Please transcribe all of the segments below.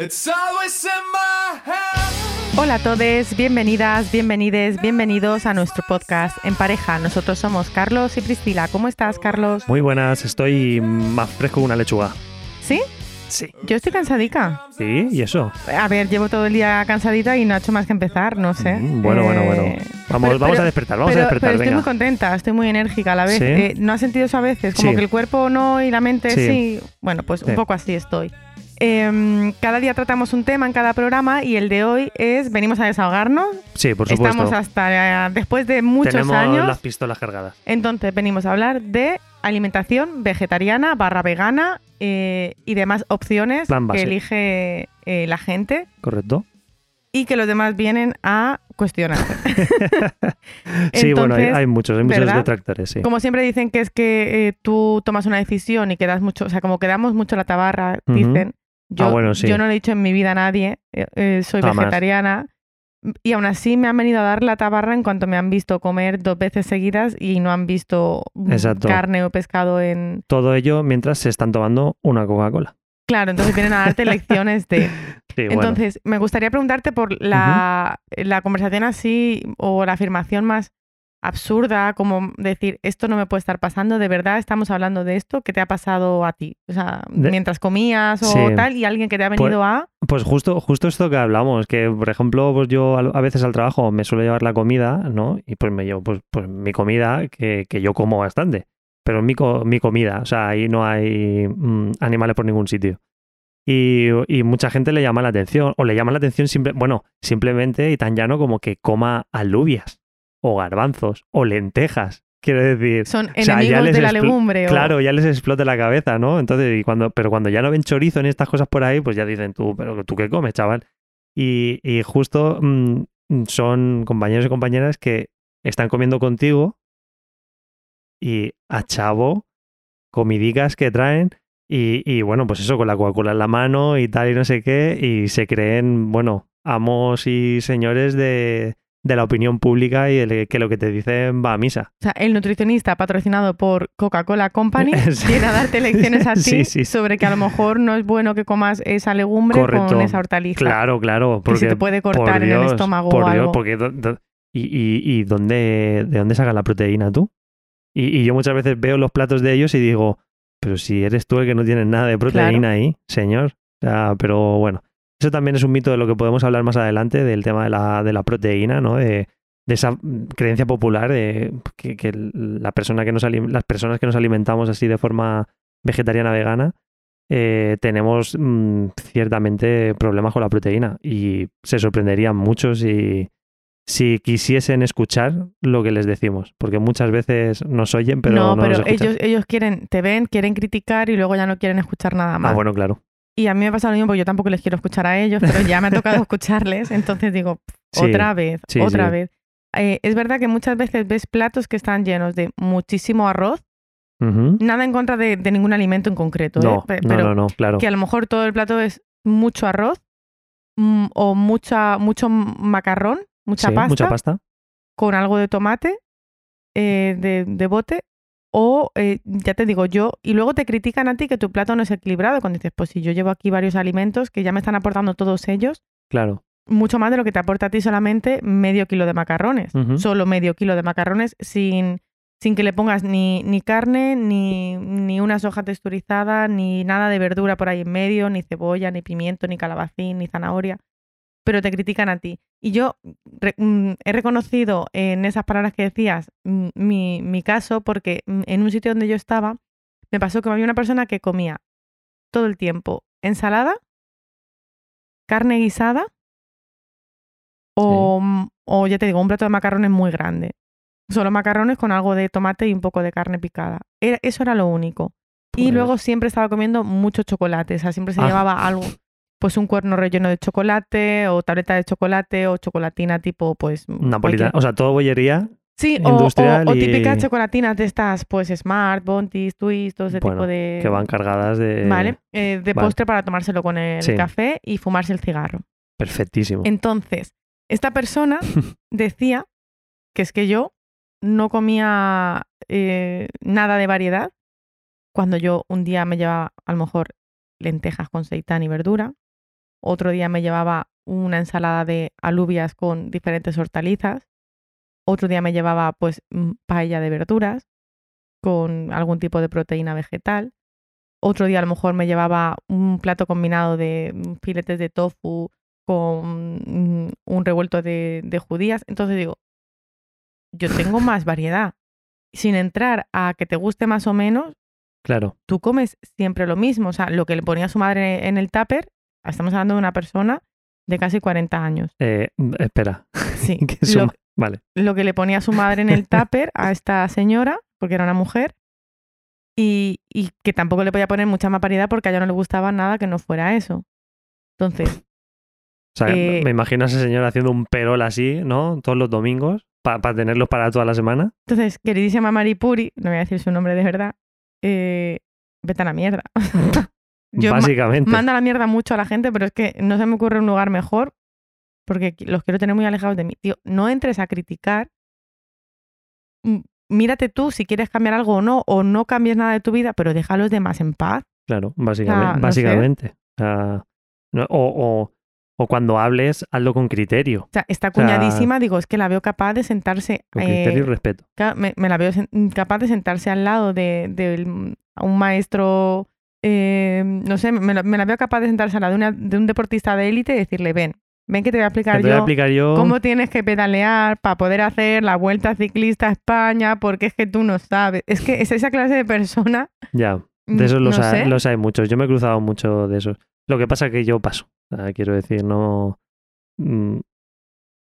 It's always in my head. Hola a todos, bienvenidas, bienvenides, bienvenidos a nuestro podcast En Pareja. Nosotros somos Carlos y Priscila. ¿Cómo estás, Carlos? Muy buenas, estoy más fresco que una lechuga. ¿Sí? Sí. Yo estoy cansadita. ¿Sí? ¿Y eso? A ver, llevo todo el día cansadita y no he hecho más que empezar, no sé. Mm, bueno, bueno, bueno. Eh, Vamos, pero- vamos pero- a despertar, vamos pero, a despertar, pero estoy venga. muy contenta, estoy muy enérgica a la vez. ¿Sí? Eh, ¿No has sentido eso a veces? Como Sí. que el cuerpo no y la mente sí. Sí. Bueno, pues Sí. un poco así estoy. Em, cada día tratamos un tema en cada programa y el de hoy es venimos a desahogarnos. Sí, por supuesto. Estamos hasta eh, después de muchos Tenemos años. las pistolas cargadas. Entonces venimos a hablar de alimentación vegetariana barra vegana eh, y demás opciones que elige eh, la gente ¿Correcto? y que los demás vienen a cuestionar. sí, bueno, hay, muchos, hay muchos ¿verdad? detractores, sí. Como siempre dicen que es que eh, tú tomas una decisión y quedas mucho, o sea, como quedamos mucho la tabarra, dicen. Yo, Ah, bueno, sí. yo no le he dicho en mi vida a nadie, eh, eh, soy Jamás. vegetariana. Y aún así me han venido a dar la tabarra en cuanto me han visto comer dos veces seguidas y no han visto mm, Exacto. carne o pescado en... Todo ello mientras se están tomando una Coca-Cola. Claro, entonces vienen a darte lecciones de... Sí, bueno. Entonces, me gustaría preguntarte por la, la conversación así o la afirmación más absurda, como decir, esto no me puede estar pasando, de verdad estamos hablando de esto, ¿qué te ha pasado a ti? O sea, De- mientras comías o Sí. tal, y alguien que te ha Pues- venido a... Pues justo, justo esto que hablamos, que por ejemplo, pues yo a veces al trabajo me suelo llevar la comida, ¿no? Y pues me llevo pues, pues mi comida, que, que yo como bastante, pero mi, co- mi comida, o sea, ahí no hay mm, animales por ningún sitio. Y, y mucha gente le llama la atención, o le llama la atención simple, bueno, simplemente y tan llano como que coma alubias, o garbanzos, o lentejas. Quiero decir, Son o sea, ya enemigos les de la legumbre. o- Claro, ya les explota la cabeza, ¿no? Entonces, y cuando, pero cuando ya no ven chorizo ni estas cosas por ahí, pues ya dicen tú, pero tú qué comes, chaval. Y, y justo mm, son compañeros y compañeras que están comiendo contigo y a chavo, comidicas que traen y, y bueno, pues eso, con la Coca-Cola en la mano y tal y no sé qué, y se creen, bueno, amos y señores de, de la opinión pública y el- que lo que te dicen va a misa. O sea, el nutricionista patrocinado por Coca-Cola Company viene a darte lecciones a ti Sí, sí. sobre que a lo mejor no es bueno que comas esa legumbre con esa hortaliza. Claro, claro. que Porque, se te puede cortar en el Dios, estómago por o Dios, algo. porque ¿Y, y, y dónde, de dónde sacan la proteína tú? Y, y yo muchas veces veo los platos de ellos y digo, pero si eres tú el que no tienes nada de proteína ahí, señor. O sea, pero bueno, eso también es un mito de lo que podemos hablar más adelante, del tema de la, de la proteína, ¿no? De, de esa creencia popular de que, que la persona que nos las personas que nos alimentamos así de forma vegetariana vegana eh, tenemos mm, ciertamente problemas con la proteína y se sorprenderían mucho si, si quisiesen escuchar lo que les decimos, porque muchas veces nos oyen pero no, no, pero nos ellos, ellos quieren, te ven, quieren criticar y luego ya no quieren escuchar nada más. Ah, bueno, claro. Y a mí me pasa lo mismo, porque yo tampoco les quiero escuchar a ellos, pero ya me ha tocado escucharles, entonces digo, "Pff, Sí, otra vez, sí, otra sí. vez. Eh, es verdad que muchas veces ves platos que están llenos de muchísimo arroz, nada en contra de, de ningún alimento en concreto, ¿eh? No, Pe- no, pero no, no, claro. que a lo mejor todo el plato es mucho arroz mm, o mucha, mucho macarrón, mucha pasta, mucha pasta. con algo de tomate eh, de, de bote. O, eh, ya te digo yo, y luego te critican a ti que tu plato no es equilibrado. Cuando dices, pues si yo llevo aquí varios alimentos que ya me están aportando todos ellos, Claro. mucho más de lo que te aporta a ti solamente medio kilo de macarrones. Solo medio kilo de macarrones sin, sin que le pongas ni, ni carne, ni, ni una soja texturizada, ni nada de verdura por ahí en medio, ni cebolla, ni pimiento, ni calabacín, ni zanahoria. Pero te critican a ti. Y yo re- mm, he reconocido en esas palabras que decías mm, mi, mi caso porque mm, en un sitio donde yo estaba me pasó que había una persona que comía todo el tiempo ensalada, carne guisada o, o ya te digo, un plato de macarrones muy grande. Solo macarrones con algo de tomate y un poco de carne picada. Era- eso era lo único. Y luego siempre estaba comiendo mucho chocolate. O sea, siempre se Ah. llevaba algo. Pues un cuerno relleno de chocolate, o tableta de chocolate, o chocolatina tipo, pues. Napolitana. O sea, todo bollería. Sí, o, o, industrial o y- típicas chocolatinas de estas, pues Smart, Bounty, Twist, todo ese Bueno, tipo de. que van cargadas de. Vale, eh, de vale. postre para tomárselo con el Sí. café y fumarse el cigarro. Perfectísimo. Entonces, esta persona decía que es que yo no comía eh, nada de variedad cuando yo un día me llevaba a lo mejor lentejas con seitán y verdura, otro día me llevaba una ensalada de alubias con diferentes hortalizas, otro día me llevaba pues mm, paella de verduras con algún tipo de proteína vegetal, otro día a lo mejor me llevaba un plato combinado de mm, filetes de tofu con mm, un revuelto de, de judías. Entonces digo, yo tengo más variedad. Sin entrar a que te guste más o menos, Claro. tú comes siempre lo mismo. O sea, lo que le ponía su madre en el tupper, estamos hablando de una persona de casi 40 años. Eh, espera. Sí. que lo, Vale. lo que le ponía su madre en el tupper a esta señora, porque era una mujer, y, y que tampoco le podía poner mucha más variedad porque a ella no le gustaba nada que no fuera eso. Entonces, O sea, Eh, me imagino a ese señor haciendo un perol así, ¿no? Todos los domingos, para tenerlos para toda la semana. entonces, queridísima Maripuri, no voy a decir su nombre de verdad, eh, vete a la mierda. Yo ma- Básicamente. manda la mierda mucho a la gente, pero es que no se me ocurre un lugar mejor porque los quiero tener muy alejados de mí. Tío, no entres a criticar. Mírate tú si quieres cambiar algo o no, o no cambies nada de tu vida, pero deja a los demás en paz. Claro, básicamente. no sé. básicamente. O, no- o, o- o cuando hables, hazlo con criterio. O sea, está sea, cuñadísima, digo, es que la veo capaz de sentarse. Con eh, criterio y respeto. ca- me, me la veo capaz de sentarse al lado de, de un maestro. Eh, no sé, me la, me la veo capaz de sentarse al lado de, una- de un deportista de élite y decirle: Ven, ven que te voy a explicar Te voy a yo explicar yo. cómo tienes que pedalear para poder hacer la vuelta ciclista a España, porque es que tú no sabes. Es que es esa clase de persona. Ya, mm, de esos los, no hay, los hay muchos. Yo me he cruzado mucho de esos. Lo que pasa es que yo paso. O sea, quiero decir, no. mm,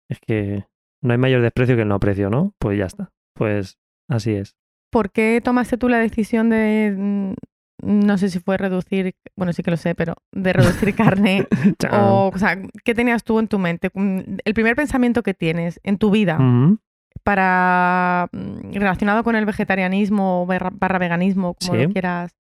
Es que no hay mayor desprecio que el no aprecio, ¿no? Pues ya está. Pues así es. ¿Por qué tomaste tú la decisión de, mm, no sé si fue reducir, bueno, sí que lo sé, pero de reducir carne? O, o sea, ¿qué tenías tú en tu mente? Mm, El primer pensamiento que tienes en tu vida para mm, relacionado con el vegetarianismo barra, barra veganismo, como Sí. lo quieras,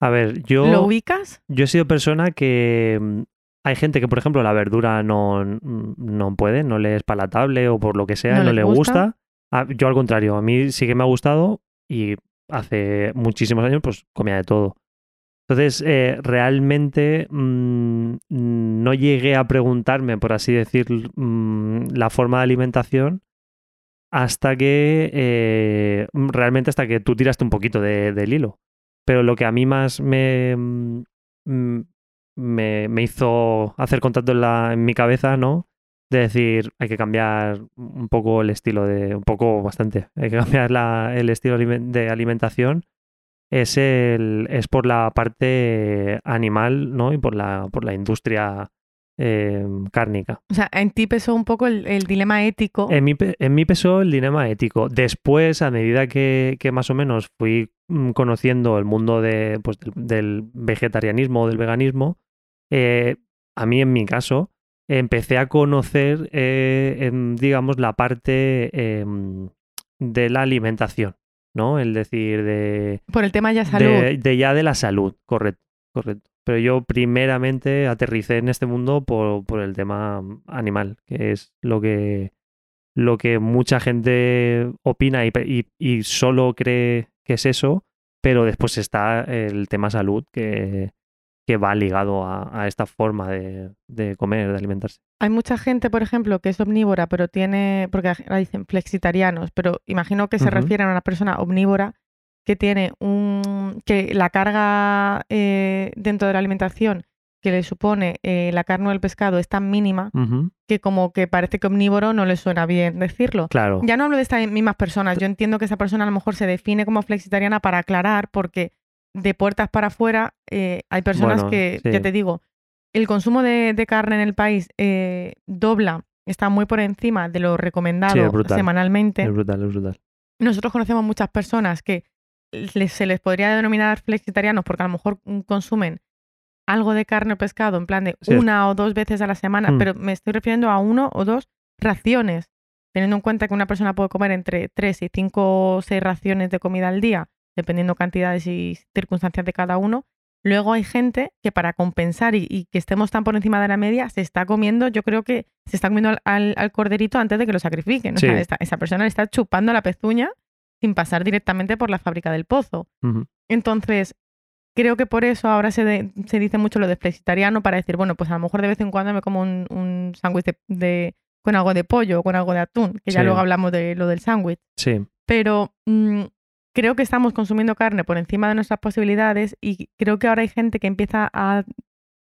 A ver, yo. ¿lo ubicas? Yo he sido persona que mm, hay gente que, por ejemplo, la verdura no, no puede, no le es palatable o por lo que sea, ¿No le gusta? gusta. Ah, yo al contrario, a mí sí que me ha gustado y hace muchísimos años pues comía de todo. Entonces, eh, realmente mm, no llegué a preguntarme, por así decir, mm, la forma de alimentación hasta que, eh, realmente hasta que tú tiraste un poquito de- del hilo. Pero lo que a mí más me, mm, me, me hizo hacer contacto en, la, en mi cabeza, ¿no? De decir, hay que cambiar un poco el estilo de, un poco bastante, hay que cambiar la- el estilo de alimentación, es, el, es por la parte animal, ¿no? Y por la, por la industria eh, cárnica. O sea, en ti pesó un poco el, el dilema ético. En mí, en mí pesó el dilema ético. Después, a medida que, que más o menos fui mm, conociendo el mundo de, pues, del, del vegetarianismo o del veganismo, eh, a mí en mi caso, empecé a conocer, eh, em, digamos, la parte em, de la alimentación, ¿no? El decir, de, por el tema ya salud. de, de ya de la salud, correcto, correcto. Pero yo primeramente aterricé en este mundo por, por el tema animal, que es lo que, lo que mucha gente opina y, y- y solo cree que es eso, pero después está el tema salud que, que va ligado a, a esta forma de, de comer, de alimentarse. Hay mucha gente, por ejemplo, que es omnívora, pero tiene, porque ahora dicen flexitarianos, pero imagino que se refieren a una persona omnívora que tiene un, que la carga eh, dentro de la alimentación que le supone eh, la carne o el pescado es tan mínima que como que parece que omnívoro no le suena bien decirlo. Claro, Ya no hablo de estas mismas personas, yo entiendo que esa persona a lo mejor se define como flexitariana para aclarar, porque de puertas para afuera eh, hay personas Bueno, que, sí. ya te digo, el consumo de, de carne en el país eh, dobla, está muy por encima de lo recomendado Sí, es brutal. semanalmente. es brutal, es brutal. Nosotros conocemos muchas personas que les- se les podría denominar flexitarianos porque a lo mejor mm, consumen algo de carne o pescado en plan de Sí. una o dos veces a la semana, Mm. pero me estoy refiriendo a uno o dos raciones, teniendo en cuenta que una persona puede comer entre tres y cinco o seis raciones de comida al día, dependiendo cantidades y circunstancias de cada uno. Luego hay gente que para compensar y, y que estemos tan por encima de la media, se está comiendo, yo creo que se está comiendo al, al- al corderito antes de que lo sacrifiquen. O Sí. sea, esta- esa persona le está chupando la pezuña sin pasar directamente por la fábrica del pozo. Entonces, creo que por eso ahora se, de- se dice mucho lo de flexitariano para decir, bueno, pues a lo mejor de vez en cuando me como un, un sándwich de, de- con algo de pollo o con algo de atún, que ya luego hablamos de lo del sándwich. Sí, Pero mm, creo que estamos consumiendo carne por encima de nuestras posibilidades y creo que ahora hay gente que empieza a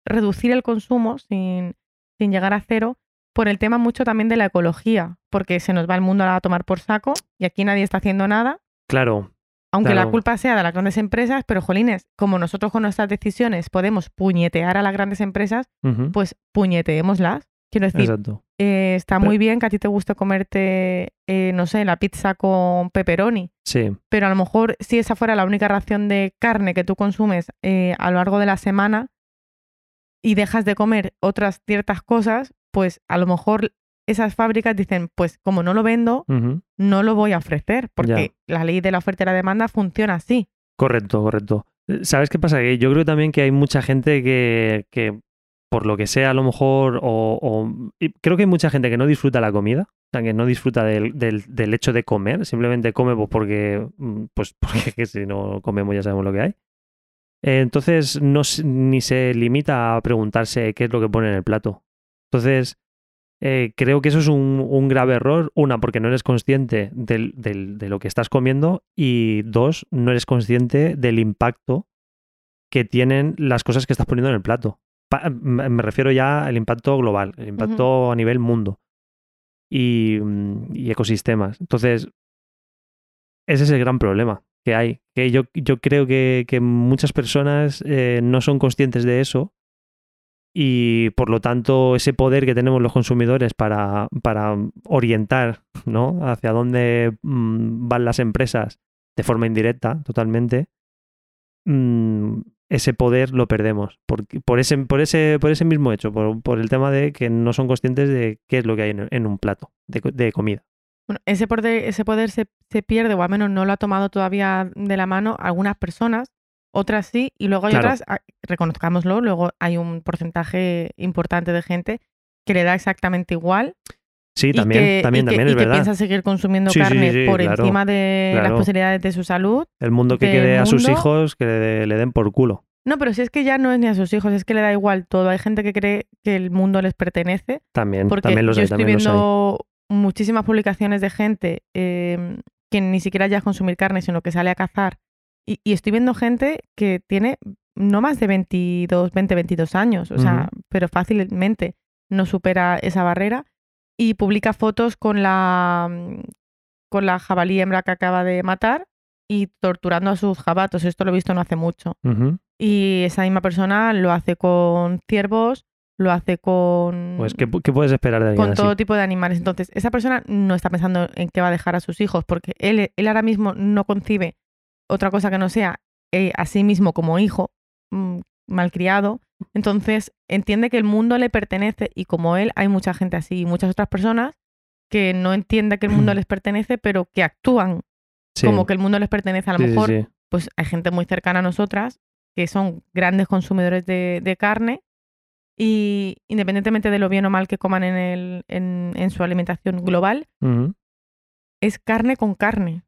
reducir el consumo sin, sin llegar a cero por el tema mucho también de la ecología, porque se nos va el mundo a tomar por saco y aquí nadie está haciendo nada claro. aunque Claro. la culpa sea de las grandes empresas, pero jolines, como nosotros con nuestras decisiones podemos puñetear a las grandes empresas, pues puñeteémoslas. Quiero decir, Exacto. Eh, está Pero- muy bien que a ti te guste comerte, eh, no sé, la pizza con pepperoni, Sí, pero a lo mejor si esa fuera la única ración de carne que tú consumes eh, a lo largo de la semana y dejas de comer otras ciertas cosas, pues a lo mejor esas fábricas dicen, pues como no lo vendo, no lo voy a ofrecer, porque la ley de la oferta y la demanda funciona así. Correcto, correcto. ¿Sabes qué pasa? Que yo creo también que hay mucha gente que, que por lo que sea, a lo mejor, o, creo que hay mucha gente que no disfruta la comida, o sea, que no disfruta del, hecho de comer, simplemente come pues porque, mm, pues porque que si no comemos ya sabemos lo que hay. Entonces, no, ni se limita a preguntarse qué es lo que pone en el plato. Entonces, eh, creo que eso es un, grave error. Una, porque no eres consciente de lo que estás comiendo. Y dos, no eres consciente del impacto que tienen las cosas que estás poniendo en el plato. Me refiero ya al impacto global, el impacto a nivel mundo y, mm, y ecosistemas. Entonces, ese es el gran problema que hay. Que yo, yo creo que, que muchas personas eh, no son conscientes de eso y por lo tanto ese poder que tenemos los consumidores para, para orientar ¿no? hacia dónde mm, van las empresas de forma indirecta totalmente, mm, ese poder lo perdemos por, por, ese, por, ese, por ese mismo hecho, por, por el tema de que no son conscientes de qué es lo que hay en, en un plato de, de comida. Bueno, ese poder, ese poder se, se pierde, o al menos no lo ha tomado todavía de la mano algunas personas, otras sí, y luego hay Claro. otras, ah, reconozcámoslo, luego hay un porcentaje importante de gente que le da exactamente igual Sí, y también, que, también, y que- también y es que verdad. piensa seguir consumiendo Sí, sí, carne sí, por claro, encima de las claro. posibilidades de su salud. El mundo que quede a sus mundo. hijos que le, le den por culo. No, pero si es que ya no es ni a sus hijos, es que le da igual todo. Hay gente que cree que el mundo les pertenece También, Porque también los yo hay, estoy también los hay. viendo muchísimas publicaciones de gente eh, que ni siquiera ya es consumir carne, sino que sale a cazar. Y, y estoy viendo gente que tiene no más de 22, 20, 22 años, o sea, pero fácilmente no supera esa barrera. Y publica fotos con la, mm, con la jabalí hembra que acaba de matar y torturando a sus jabatos. Esto lo he visto no hace mucho. Y esa misma persona lo hace con ciervos, lo hace con Pues, ¿qué, qué puedes esperar de alguien con así? todo tipo de animales. Entonces, esa persona no está pensando en qué va a dejar a sus hijos, porque él, él ahora mismo no concibe otra cosa que no sea eh, a sí mismo como hijo mm, malcriado. Entonces, entiende que el mundo le pertenece y como él hay mucha gente así y muchas otras personas que no entienden que el mundo les pertenece, pero que actúan Sí, como que el mundo les pertenece. A lo sí, mejor, sí. pues hay gente muy cercana a nosotras que son grandes consumidores de, de carne y independientemente de lo bien o mal que coman en, el, en, en su alimentación global, es carne con carne.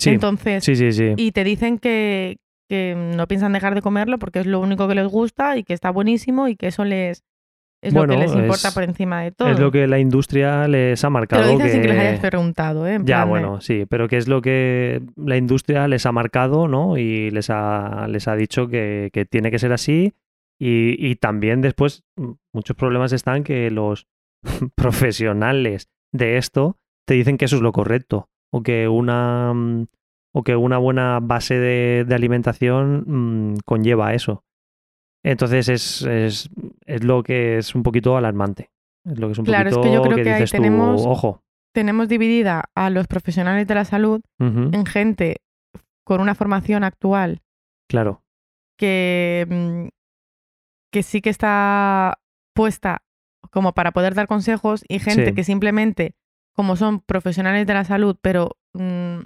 Sí, Entonces, sí, sí, sí. y te dicen que, que no piensan dejar de comerlo porque es lo único que les gusta y que está buenísimo y que eso les es Bueno, lo que les importa es- por encima de todo. Es lo que la industria les ha Te marcado. lo dicen sin que les hayas preguntado, ¿eh? En Ya, plan bueno, sí, pero que es lo que la industria les ha marcado, ¿no? Y les ha, les ha dicho que, que tiene que ser así. Y, y también después muchos problemas están que los profesionales de esto te dicen que eso es lo correcto. O que una, mm, o que una buena base de, de alimentación mm, conlleva eso. Entonces es, es, es lo que es un poquito alarmante. Es lo que es un Claro, es que yo creo que ahí tú, tenemos- ojo. Tenemos dividida a los profesionales de la salud en gente con una formación actual Claro. que, mm, que sí que está puesta como para poder dar consejos y gente Sí. que simplemente, como son profesionales de la salud, pero mm,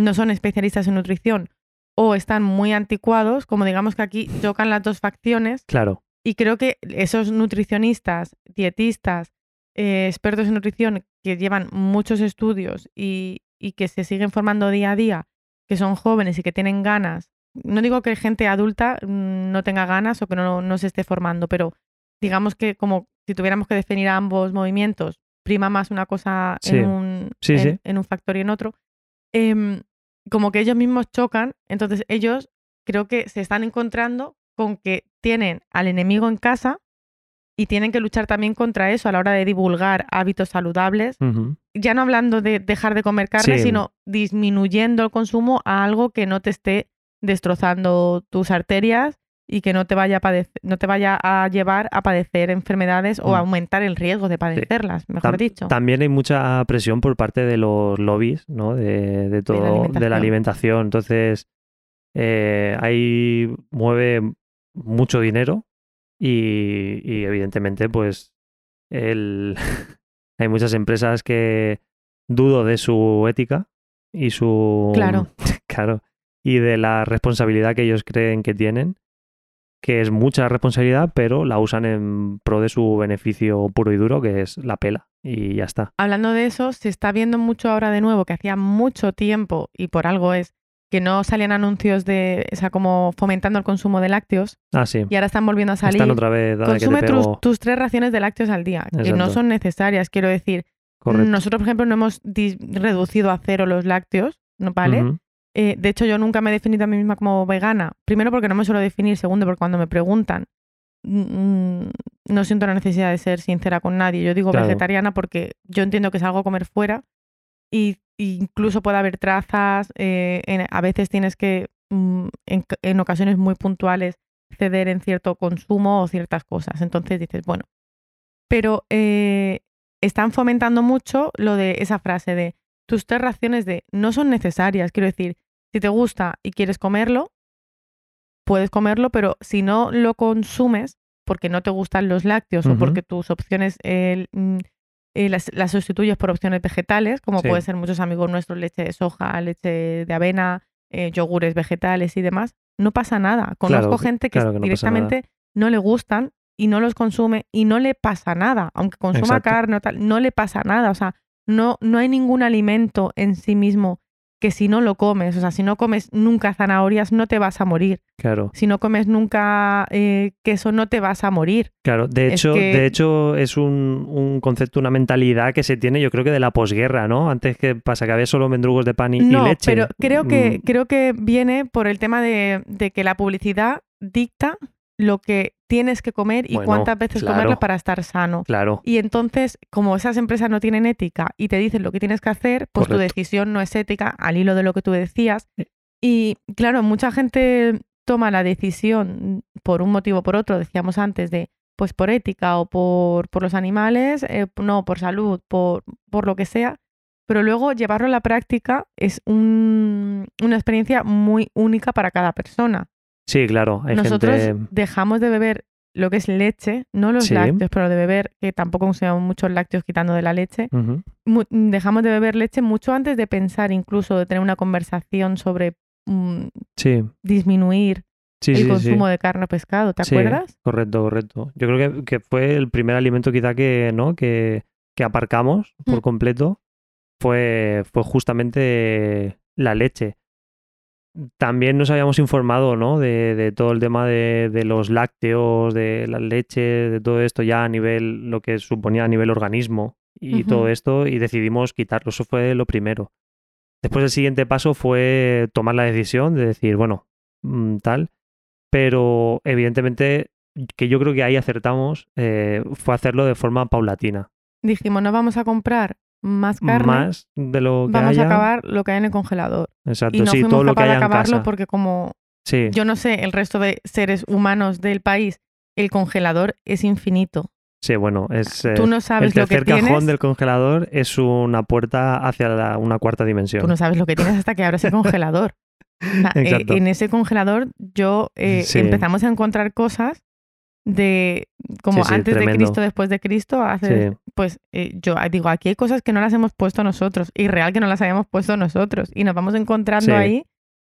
no son especialistas en nutrición o están muy anticuados, como digamos que aquí chocan las dos facciones Claro. y creo que esos nutricionistas, dietistas, eh, expertos en nutrición que llevan muchos estudios y, y que se siguen formando día a día, que son jóvenes y que tienen ganas no digo que gente adulta mm, no tenga ganas o que no, no se esté formando, pero digamos que como si tuviéramos que definir ambos movimientos, prima más una cosa Sí. en, un, Sí, en, sí. en un factor y en otro, em, como que ellos mismos chocan, entonces ellos creo que se están encontrando con que tienen al enemigo en casa y tienen que luchar también contra eso a la hora de divulgar hábitos saludables, ya no hablando de dejar de comer carne, Sí. sino disminuyendo el consumo a algo que no te esté destrozando tus arterias y que no te vaya a, padece- no te vaya a llevar a padecer enfermedades o Mm. a aumentar el riesgo de padecerlas, mejor Tam- dicho. También hay mucha presión por parte de los lobbies, ¿no? De, de todo, de la alimentación. alimentación. Entonces, eh, ahí mueve mucho dinero y, y evidentemente, pues, el... hay muchas empresas que dudo de su ética y su... Claro. Claro. Y de la responsabilidad que ellos creen que tienen, que es mucha responsabilidad, pero la usan en pro de su beneficio puro y duro, que es la pela. Y ya está. Hablando de eso, se está viendo mucho ahora de nuevo que hacía mucho tiempo, y por algo es, que no salían anuncios de, o sea, como fomentando el consumo de lácteos, Ah, sí. y ahora están volviendo a salir. Están otra vez. dale que te Consume tus, tres raciones de lácteos al día, que no son necesarias, quiero decir. Correcto. Nosotros, por ejemplo, no hemos reducido a cero los lácteos, ¿no? ¿vale? Ujú. Eh, de hecho, yo nunca me he definido a mí misma como vegana. Primero porque no me suelo definir, segundo porque cuando me preguntan mm, no siento la necesidad de ser sincera con nadie. Yo digo Claro. vegetariana porque yo entiendo que es algo comer fuera y y incluso puede haber trazas. eh, en- a veces tienes que, mm, en, en ocasiones muy puntuales, ceder en cierto consumo o ciertas cosas. Entonces dices, bueno. Pero eh, están fomentando mucho lo de esa frase de tus tres raciones de no son necesarias. Quiero decir, si te gusta y quieres comerlo, puedes comerlo, pero si no lo consumes porque no te gustan los lácteos o porque tus opciones eh, mm, eh, las, las sustituyes por opciones vegetales, como Sí. pueden ser muchos amigos nuestros, leche de soja, leche de avena, eh, yogures vegetales y demás, no pasa nada. Conozco Claro, gente que claro que no pasa nada. directamente no le gustan y no los consume y no le pasa nada, aunque consuma Exacto. carne o tal, no le pasa nada, o sea, no, no hay ningún alimento en sí mismo que si no lo comes, o sea, si no comes nunca zanahorias, no te vas a morir. Claro, Si no comes nunca eh, queso, no te vas a morir. claro. De Es hecho, que- de hecho es un, un concepto, una mentalidad que se tiene, yo creo que de la posguerra, ¿no? Antes que pasa que había solo mendrugos de pan y, y no, leche. pero creo que, Mm, creo que viene por el tema de, de que la publicidad dicta lo que tienes que comer y Bueno, cuántas veces claro. comerla para estar sano. Claro, Y entonces, como esas empresas no tienen ética y te dicen lo que tienes que hacer, pues tu decisión no es ética, al hilo de lo que tú decías. Y claro, mucha gente toma la decisión por un motivo o por otro, decíamos antes, de pues por ética o por, por los animales, eh, no, por salud, por, por lo que sea. Pero luego llevarlo a la práctica es un- una experiencia muy única para cada persona. Sí, claro. Hay Nosotros gente. dejamos de beber lo que es leche, no los Sí. lácteos, pero de beber, que tampoco consumimos muchos lácteos quitando de la leche, dejamos de beber leche mucho antes de pensar incluso de tener una conversación sobre mm, Sí, disminuir sí, el consumo de carne o pescado, ¿te Sí. acuerdas? Correcto, correcto. Yo creo que, que fue el primer alimento quizá que, ¿no? que, que aparcamos por Mm. completo. Fue, fue justamente la leche. También nos habíamos informado, ¿no? De, de todo el tema de, de los lácteos, de la leche, de todo esto ya a nivel, lo que suponía a nivel organismo y todo esto, y decidimos quitarlo. Eso fue lo primero. Después el siguiente paso fue tomar la decisión de decir, bueno, mm, tal, pero evidentemente que yo creo que ahí acertamos eh, fue hacerlo de forma paulatina. Dijimos, no vamos a comprar más carne, Más de lo que vamos haya. a acabar lo que hay en el congelador. Exacto, Y no sí, fuimos todo lo que de en acabarlo casa. porque como Sí, yo no sé, el resto de seres humanos del país, el congelador es infinito. sí, bueno, es eh, Tú no el sabes lo que tercer cajón tienes. del congelador es una puerta hacia la- una cuarta dimensión. Tú no sabes lo que tienes hasta que abres el congelador. O sea, eh, Exacto. en ese congelador yo eh, Sí. empezamos a encontrar cosas de como Sí, sí, antes de. Cristo, después de Cristo, hace, Sí. pues eh, yo digo, aquí hay cosas que no las hemos puesto nosotros y real que no las habíamos puesto nosotros y nos vamos encontrando ahí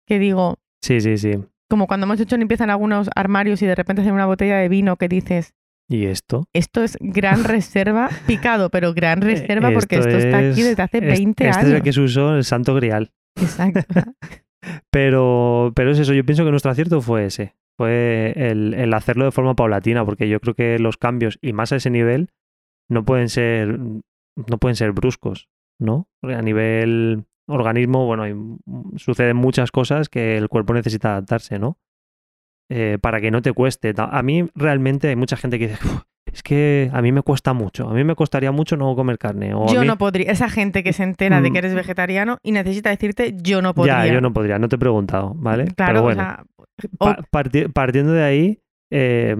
que digo, sí, sí, sí. como cuando hemos hecho limpieza en algunos armarios y de repente hacen una botella de vino que dices, ¿Y esto? esto es gran reserva, picado, pero gran reserva porque esto está aquí es- desde hace es- 20 este años. es el que se usó en el Santo Grial. Exacto. Pero, pero es eso, yo pienso que nuestro acierto fue ese. Fue el, el hacerlo de forma paulatina, porque yo creo que los cambios, y más a ese nivel, no pueden ser, no pueden ser bruscos, ¿no? Porque a nivel organismo, bueno, hay, suceden muchas cosas que el cuerpo necesita adaptarse, ¿no? Eh, para que no te cueste. A mí realmente hay mucha gente que dice, es que a mí me cuesta mucho, a mí me costaría mucho no comer carne. O Yo mí- no podría. Esa gente que se entera de que Mm. eres vegetariano y necesita decirte yo no podría. Ya, yo no podría, no te he preguntado, ¿vale? Claro, Pero o sea, pa- parti- partiendo de ahí, eh,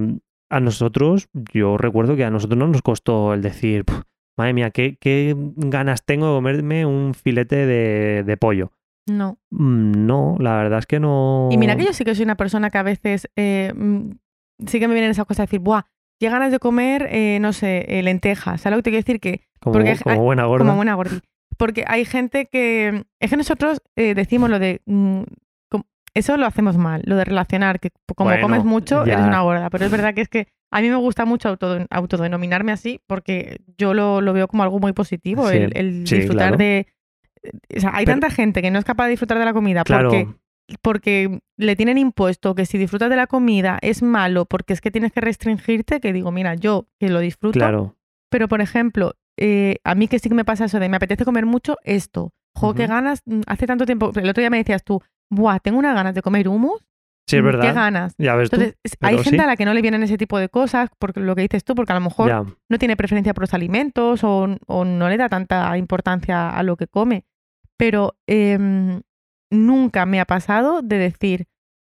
a nosotros, yo recuerdo que a nosotros no nos costó el decir, "Puf, madre mía, ¿qué, qué ganas tengo de comerme un filete de, de pollo. no. Mm, No, la verdad es que no. Y mira que yo sí que soy una persona que a veces eh, mm, sí que me vienen esas cosas de decir, buah, qué ganas de comer, eh, no sé, eh, lentejas. ¿Sabes lo que te quiero decir? Que Como, porque hay- como buena gorda. como buena gordi. Porque hay gente que. Es que nosotros eh, decimos lo de. mm, eso lo hacemos mal, lo de relacionar, que como Bueno, comes mucho, ya. eres una gorda. Pero es verdad que es que a mí me gusta mucho auto- autodenominarme así porque yo lo, lo veo como algo muy positivo, Sí, el, el sí, disfrutar claro. de. O sea, hay Pero- tanta gente que no es capaz de disfrutar de la comida Claro, porque, porque le tienen impuesto que si disfrutas de la comida es malo porque es que tienes que restringirte, que digo, mira, yo que lo disfruto, claro. pero, por ejemplo, eh, a mí que sí que me pasa eso de me apetece comer mucho esto. Jo, qué Ujú. ganas. mm, Hace tanto tiempo. El otro día me decías tú, buah, tengo unas ganas de comer hummus. Sí, es mm, verdad. Qué ganas. Ya ves tú. Entonces, es- hay gente sí. a la que no le vienen ese tipo de cosas, porque lo que dices tú, porque a lo mejor Ya. no tiene preferencia por los alimentos o, o no le da tanta importancia a lo que come. Pero em, nunca me ha pasado de decir,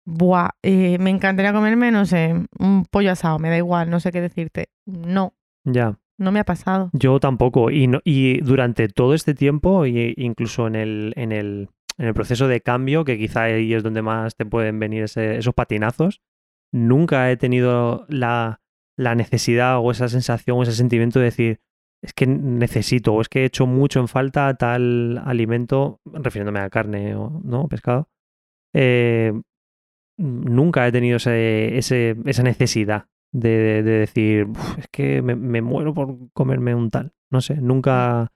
buah, eh, me encantaría comerme, no sé, un pollo asado, me da igual, no sé qué decirte. No, Ya. no me ha pasado. Yo tampoco. Y, no- y durante todo este tiempo, y incluso en el, en, el, en el proceso de cambio, que quizá ahí es donde más te pueden venir ese- esos patinazos, nunca he tenido la, la necesidad o esa sensación o ese sentimiento de decir, es que necesito o es que he hecho mucho en falta tal alimento, refiriéndome a carne o no, pescado. eh, nunca he tenido ese, ese- esa necesidad de, de decir, "Uf, es que me, me muero por comerme un tal. No sé, nunca,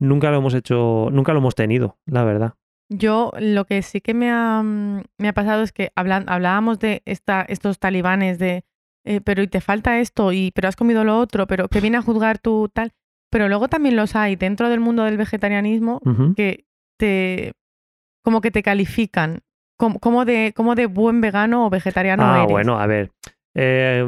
nunca lo hemos hecho, nunca lo hemos tenido, la verdad. Yo lo que sí que me ha, mm, me ha pasado es que hablan- hablábamos de esta, estos talibanes de, eh, pero y te falta esto, y pero has comido lo otro, pero que viene a juzgar tu tal. Pero luego también los hay dentro del mundo del vegetarianismo que te, como que te califican como, como de, como de buen vegano o vegetariano ah, eres. bueno, a ver. Eh,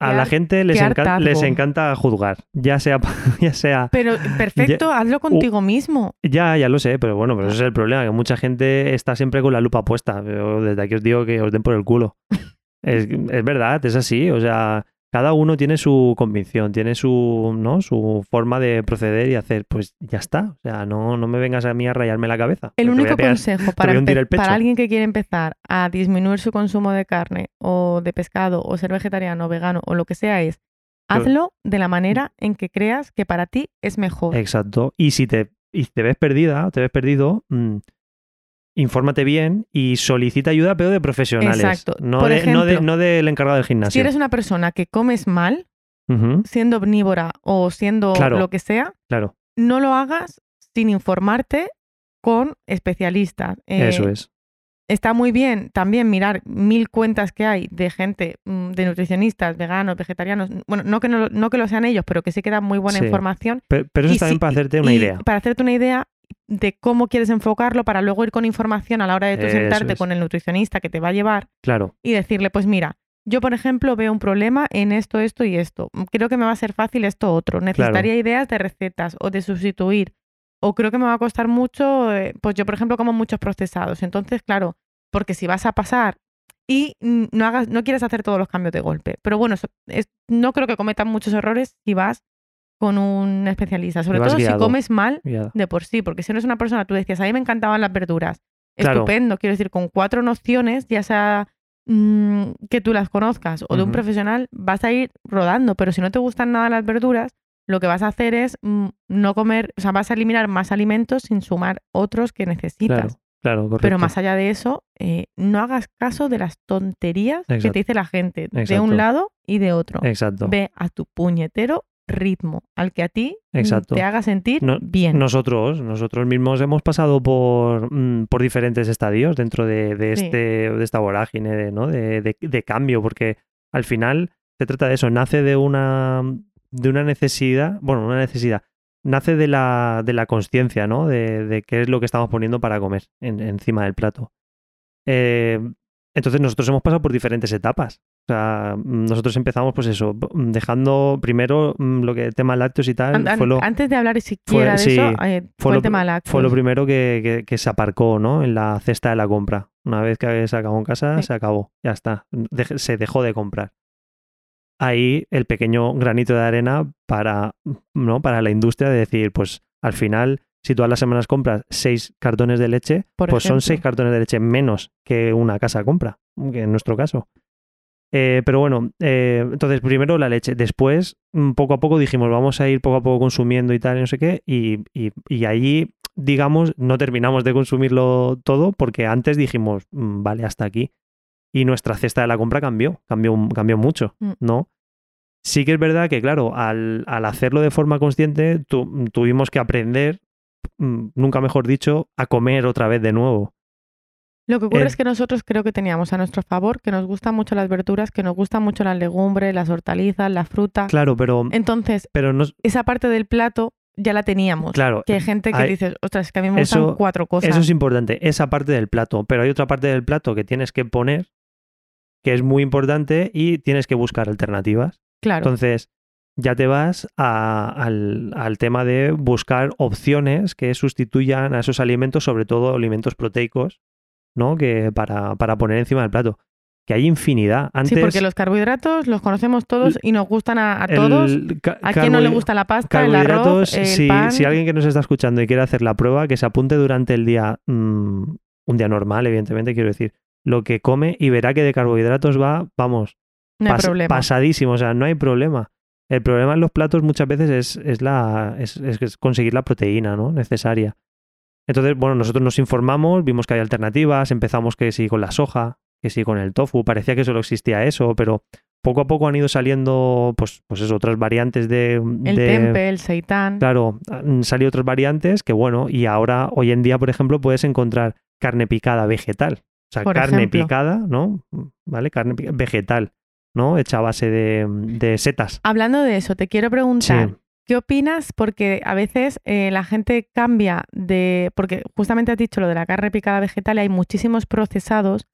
a la gente les, encan- les encanta juzgar, ya sea, ya sea, Pero perfecto, hazlo contigo mismo. ya, ya lo sé, pero bueno, pero ese es el problema, que mucha gente está siempre con la lupa puesta. Desde aquí os digo que os den por el culo. Es, es verdad, es así. O sea, cada uno tiene su convicción, tiene su, ¿no? su forma de proceder y hacer. Pues ya está. O sea, no, no me vengas a mí a rayarme la cabeza. El a único pegar- consejo para, alguien que quiere empezar a disminuir su consumo de carne o de pescado o ser vegetariano o vegano o lo que sea es hazlo de la manera en que creas que para ti es mejor. Exacto. Y si te, y te ves perdida, te ves perdido, mm, infórmate bien y solicita ayuda, pero de profesionales. Exacto. No, Por de- no, de- no del encargado del si gimnasio. eres una persona que comes mal, siendo omnívora o siendo Claro. lo que sea, claro, no lo hagas sin informarte con especialistas. Eh, eso es. Está muy bien también mirar mil cuentas que hay de gente, mm, de nutricionistas, veganos, vegetarianos. Bueno, no que no, no que lo sean ellos, pero que sí que dan muy buena Sí. información. Pero, pero eso es también si- para hacerte una idea. Para hacerte una idea de cómo quieres enfocarlo, para luego ir con información a la hora de tú sentarte es. con el nutricionista que te va a llevar Claro, y decirle, pues mira, yo por ejemplo veo un problema en esto, esto y esto. Creo que me va a ser fácil esto otro. Necesitaría ideas de recetas o de sustituir. O creo que me va a costar mucho, eh, pues yo por ejemplo como muchos procesados. Entonces, claro, porque si vas a pasar y mm, no hagas, no quieres hacer todos los cambios de golpe. Pero bueno, es- no creo que cometan muchos errores si vas con un especialista. Sobre todo guiado. si comes mal de por sí, porque si no eres una persona, tú decías, a mí me encantaban las verduras. Claro. Estupendo, quiero decir, con cuatro nociones, ya sea mm, que tú las conozcas o de un profesional, vas a ir rodando, pero si no te gustan nada las verduras, lo que vas a hacer es mm, no comer, o sea, vas a eliminar más alimentos sin sumar otros que necesitas. Claro, claro, correcto. Pero más allá de eso, eh, no hagas caso de las tonterías que te dice la gente, de un lado y de otro. Exacto. Ve a tu puñetero ritmo al que a ti mm, Exacto. te haga sentir No- bien. Nosotros, nosotros mismos hemos pasado por, mm, por diferentes estadios dentro de, de Sí. este, de esta vorágine de, ¿no? de, de- cambio, porque al final se trata de eso, nace de una, de una necesidad, bueno, una necesidad, nace de la, de la conciencia, ¿no? De, de qué es lo que estamos poniendo para comer en- encima del plato. Eh, entonces nosotros hemos pasado por diferentes etapas. O sea, mm, nosotros empezamos, pues eso, b- dejando primero mm, lo que tema lácteos y tal. An- fue lo, Antes de hablar siquiera de sí, eso, eh, fue, fue el lo- tema lácteos. fue lo primero que, que- que se aparcó, ¿no? En la cesta de la compra. Una vez que se acabó en casa, Sí. se acabó. Ya está. Se dejó de comprar. Ahí el pequeño granito de arena para, ¿no? para la industria de decir, pues al final, si todas las semanas compras seis cartones de leche, Por pues son seis cartones de leche menos que una casa compra, que en nuestro caso. Eh, pero bueno, eh, entonces primero la leche, después mm, poco a poco dijimos vamos a ir poco a poco consumiendo y tal, y no sé qué, y, y, y allí, digamos, no terminamos de consumirlo todo porque antes dijimos, "Mm, vale, hasta aquí. Y nuestra cesta de la compra cambió, cambió, cambió mucho, Mm. ¿no? Sí que es verdad que, claro, al, al hacerlo de forma consciente, tu- tuvimos que aprender, nunca mejor dicho, a comer otra vez de nuevo. Lo que ocurre Eh, es que nosotros creo que teníamos a nuestro favor que nos gustan mucho las verduras, que nos gustan mucho las legumbres, las hortalizas, la fruta. Claro, pero, Entonces, pero no, esa parte del plato ya la teníamos. claro, Que hay gente que hay- dice, ostras, es que a mí me gustan cuatro cosas. Eso es importante, esa parte del plato. Pero hay otra parte del plato que tienes que poner, que es muy importante, y tienes que buscar alternativas. claro. Entonces, ya te vas a- al, al tema de buscar opciones que sustituyan a esos alimentos, sobre todo alimentos proteicos, ¿no? Que para, para poner encima del plato. Que hay infinidad. Antes, sí, porque los carbohidratos los conocemos todos y nos gustan a, todos. ¿A quién no le gusta la pasta, el carbohidratos, arroz, el si, pan? si alguien que nos está escuchando y quiere hacer la prueba, que se apunte durante el día, mm, un día normal, evidentemente, quiero decir, lo que come y verá que de carbohidratos va, vamos, no pas- pasadísimo, o sea, no hay problema. El problema en los platos muchas veces es, es la, es, es conseguir la proteína ¿no? necesaria. Entonces, bueno, nosotros nos informamos, vimos que hay alternativas, empezamos que sí con la soja, que sí con el tofu, parecía que solo existía eso, pero poco a poco han ido saliendo, pues, pues eso, otras variantes de... el de- tempe, el seitán. Claro, han salido otras variantes que bueno, y ahora, hoy en día, por ejemplo, puedes encontrar carne picada vegetal. O sea, Por carne ejemplo. picada, ¿no? ¿Vale? Carne vegetal, ¿no? Hecha a base de, de setas. Hablando de eso, te quiero preguntar, Sí. ¿Qué opinas? Porque a veces eh, la gente cambia de... Porque justamente has dicho lo de la carne picada vegetal y hay muchísimos procesados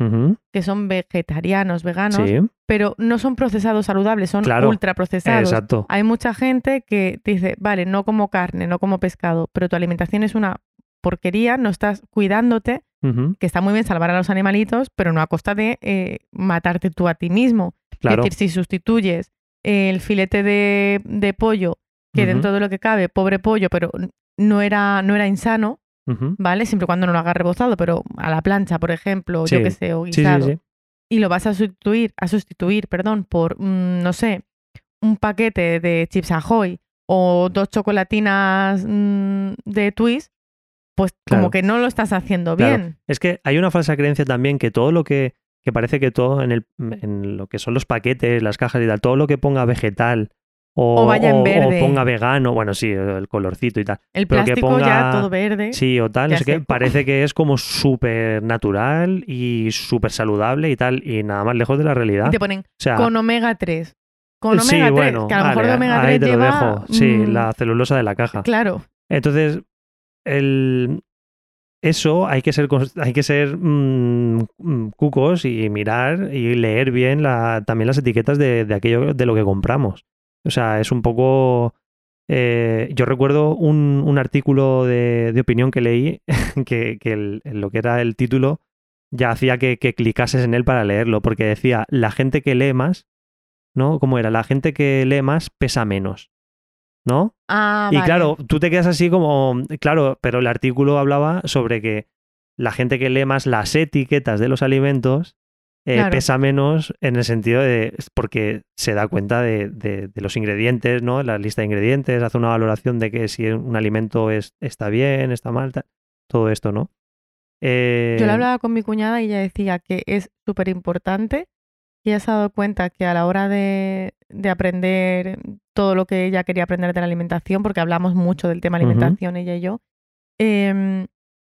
que son vegetarianos, veganos, Sí, pero no son procesados saludables, son Claro. ultra procesados. exacto. Hay mucha gente que dice, vale, no como carne, no como pescado, pero tu alimentación es una porquería, no estás cuidándote, que está muy bien salvar a los animalitos, pero no a costa de eh, matarte tú a ti mismo. Claro. Es decir, si sustituyes el filete de, de pollo, que dentro de lo que cabe, pobre pollo, pero no era, no era insano. ¿vale? Siempre y cuando no lo hagas rebozado, pero a la plancha, por ejemplo, Sí. yo que sé, o Sí, sí, guisado sí. y lo vas a sustituir, a sustituir, perdón, por, mm, no sé, un paquete de chips ahoy o dos chocolatinas mm, de twist, pues Claro. como que no lo estás haciendo Claro. bien. Es que hay una falsa creencia también que todo lo que, que parece que todo en, el, en lo que son los paquetes, las cajas y tal, todo lo que ponga vegetal o, O vaya en o- o verde. ponga vegano, bueno, sí, el colorcito y tal. El pero que plástico ya ponga- todo verde. Sí, o tal, no sé qué. Parece que es como súper natural y súper saludable y tal, y nada más lejos de la realidad. Y te ponen O sea, con omega 3. Con sí, omega 3, bueno, que a lo mejor de vale, omega ahí 3 te lo lleva... dejo. Sí, mm, la celulosa de la caja. Claro, Entonces, el, eso hay que ser, hay que ser mm, mm, cucos y mirar y leer bien la, también las etiquetas de, de aquello de lo que compramos. O sea, es un poco... eh, yo recuerdo un, un artículo de, de opinión que leí que, que el- lo que era el título ya hacía que, que clicases en él para leerlo, porque decía, la gente que lee más, ¿no? ¿Cómo era? La gente que lee más pesa menos, ¿no? Ah, Y vale. claro, tú te quedas así como, claro, pero el artículo hablaba sobre que la gente que lee más las etiquetas de los alimentos eh, Claro. pesa menos en el sentido de, porque se da cuenta de, de- de los ingredientes, ¿no? La lista de ingredientes, hace una valoración de que si un alimento es, está bien, está mal, tal, todo esto, ¿no? Eh, Yo le hablaba con mi cuñada y ella decía que es súper importante que ella se ha dado cuenta que a la hora de, de aprender todo lo que ella quería aprender de la alimentación, porque hablamos mucho del tema alimentación, ella y yo, em,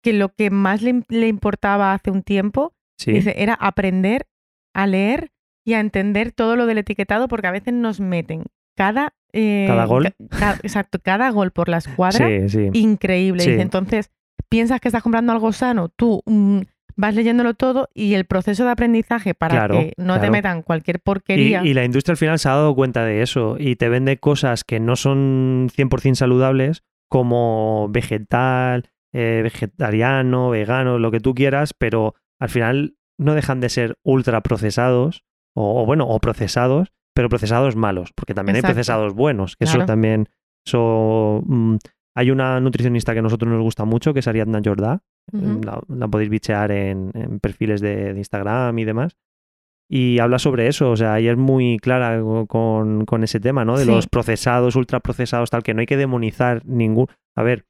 que lo que más le, le importaba hace un tiempo dice, era aprender a leer y a entender todo lo del etiquetado, porque a veces nos meten cada... Eh, ¿Cada gol? exacto, cada gol por la escuadra. Sí, sí. Increíble. Dice, entonces, piensas que estás comprando algo sano, tú mm, vas leyéndolo todo y el proceso de aprendizaje para Claro, que no te metan cualquier Y, porquería. y la industria al final se ha dado cuenta de eso y te vende cosas que no son 100% saludables como vegetal, eh, vegetariano, vegano, lo que tú quieras, pero al final no dejan de ser ultra procesados o, o bueno, o procesados, pero procesados malos, porque también Exacto. hay procesados buenos, que Claro. eso también, eso, mm, hay una nutricionista que a nosotros nos gusta mucho, que es Ariadna Jordá, la, la podéis bichear en, en perfiles de, de Instagram y demás. Y habla sobre eso, o sea, ella es muy clara con, con ese tema, ¿no? De Sí. los procesados, ultraprocesados, tal, que no hay que demonizar ningún... A ver,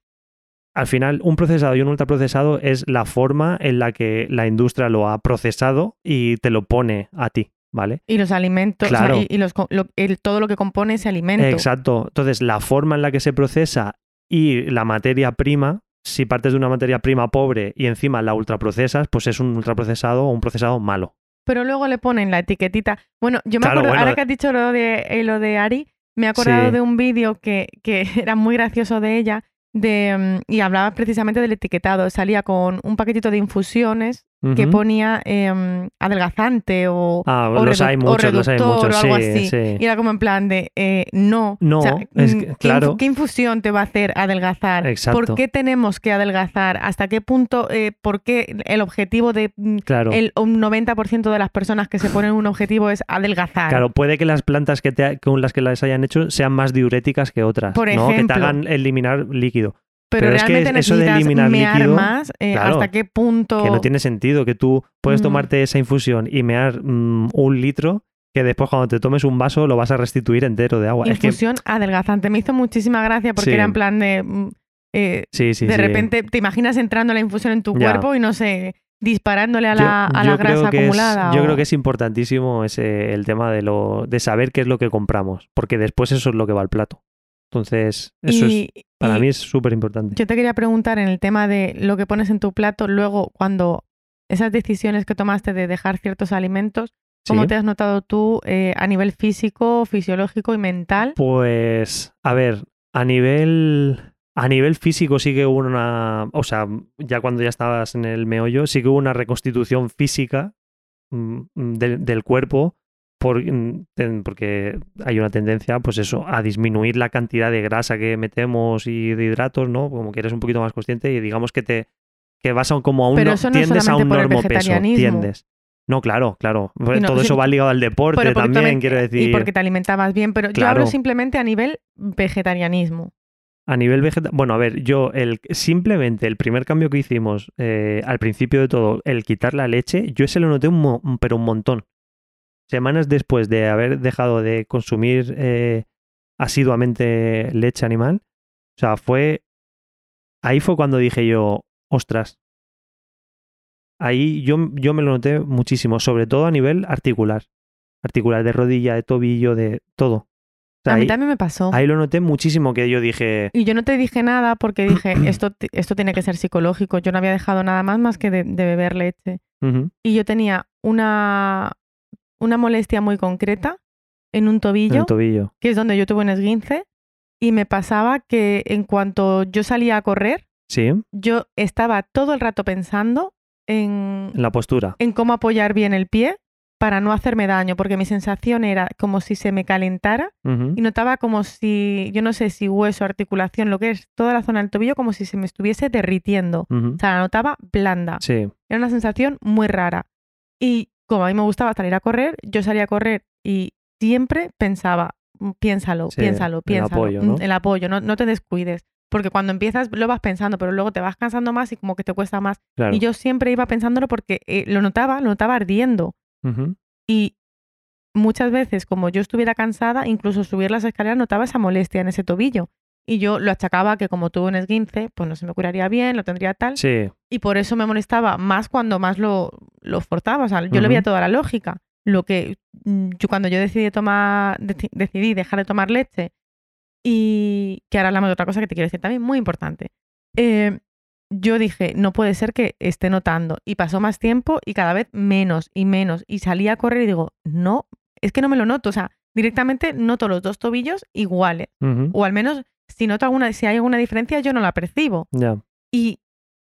al final, un procesado y un ultraprocesado es la forma en la que la industria lo ha procesado y te lo pone a ti, ¿vale? Y los alimentos, o sea, Claro. y, y los, co- lo- el- todo lo que compone ese alimento. Exacto. Entonces, la forma en la que se procesa y la materia prima, si partes de una materia prima pobre y encima la ultraprocesas, pues es un ultraprocesado o un procesado malo. Pero luego le ponen la etiquetita. Bueno, yo me Claro, acuerdo, bueno. ahora que has dicho lo de, eh, lo de Ari, me he acordado Sí. de un vídeo que, que era muy gracioso de ella de, mm, y hablaba precisamente del etiquetado. Salía con un paquetito de infusiones que ponía em, adelgazante o, Ah, o los hay o muchos, los hay muchos, o algo sí, así. sí. Y era como en plan de, eh, no. No, o sea, es que- ¿qué infu- claro. ¿qué, infusión te va a hacer adelgazar? Exacto. ¿Por qué tenemos que adelgazar? ¿Hasta qué punto? eh, ¿Por qué el objetivo de mm, Claro. el un 90% de las personas que se ponen un objetivo es adelgazar? Claro, puede que las plantas que te, con las que las hayan hecho sean más diuréticas que otras, Por ¿no? Que te hagan eliminar líquido. Pero, pero es que realmente eso de eliminar mear líquido, más. eh, claro, ¿Hasta qué punto? Que no tiene sentido, que tú puedes Mm. tomarte esa infusión y mear mm, un litro, que después cuando te tomes un vaso lo vas a restituir entero de agua. Es que, Infusión adelgazante. Me hizo muchísima gracia porque Sí. era en plan de. mm, eh, sí, sí, de repente te imaginas entrando la infusión en tu Ya. cuerpo y no sé, disparándole a Yo- la, a yo la creo grasa que es- acumulada. yo creo que es importantísimo ese, el tema de, lo, de saber qué es lo que compramos, porque después eso es lo que va al plato. Entonces, eso es, para mí es súper importante. Yo te quería preguntar en el tema de lo que pones en tu plato, luego cuando esas decisiones que tomaste de dejar ciertos alimentos, ¿cómo Sí. te has notado tú eh, a nivel físico, fisiológico y mental? Pues, a ver, a nivel, a nivel físico sí que hubo una, o sea, ya cuando ya estabas en el meollo, sí que hubo una reconstitución física mm, del, del cuerpo por- mm, porque hay una tendencia, pues eso, a disminuir la cantidad de grasa que metemos y de hidratos, ¿no? Como que eres un poquito más consciente y digamos que te que vas a, como a un Pero no- eso no es tiendes a un normopeso, vegetarianismo. tiendes. No, claro, claro. No, Todo sí, eso va ligado al deporte también, quiero decir. Y porque te alimentabas bien, pero yo hablo simplemente a nivel vegetarianismo. A nivel vegetal, bueno, a ver, yo el simplemente el primer cambio que hicimos eh, al principio de todo, el quitar la leche, yo ese lo noté un mo- pero un montón. Semanas después de haber dejado de consumir eh, asiduamente leche animal, o sea, fue ahí fue cuando dije yo, ostras. Ahí yo, yo me lo noté muchísimo, sobre todo a nivel articular, articular de rodilla, de tobillo, de todo. O sea, A mí ahí- también me pasó. Ahí lo noté muchísimo que yo dije, Y yo no te dije nada porque dije, esto, esto tiene que ser psicológico. Yo no había dejado nada más más que de, de beber leche. "Ujú, Y yo tenía una, una molestia muy concreta en un en tobillo, el tobillo. que es donde yo tuve un esguince, y me pasaba que en cuanto yo salía a correr, Sí, yo estaba todo el rato pensando en, en la postura. en cómo apoyar bien el pie para no hacerme daño, porque mi sensación era como si se me calentara y notaba como si, yo no sé si hueso, articulación, lo que es toda la zona del tobillo, como si se me estuviese derritiendo. O sea, la notaba blanda. Sí, Era una sensación muy rara. Y como a mí me gustaba salir a correr, yo salía a correr y siempre pensaba, "Mm, piénsalo, Sí, piénsalo, el piénsalo. apoyo, mm, ¿no? El apoyo, no, no te descuides. Porque cuando empiezas lo vas pensando, pero luego te vas cansando más y como que te cuesta más. claro. Y yo siempre iba pensándolo porque eh, lo notaba, lo notaba ardiendo. Y muchas veces, como yo estuviera cansada, incluso subir las escaleras notaba esa molestia en ese tobillo. Y yo lo achacaba que como tuve un esguince, pues no se me curaría bien, lo tendría tal. Sí, Y por eso me molestaba más cuando más lo, lo forzaba. O sea, yo le Ujú. veía toda la lógica. lo que mm, yo cuando yo decidí tomar, deci- decidí dejar de tomar leche y que ahora hablamos de otra cosa que te quiero decir también muy importante. eh, yo dije, no puede ser que esté notando. Y pasó más tiempo y cada vez menos y menos. Y salí a correr y digo, no, es que no me lo noto. O sea, directamente noto los dos tobillos iguales. O al menos, si noto alguna, si hay alguna diferencia, yo no la percibo. Y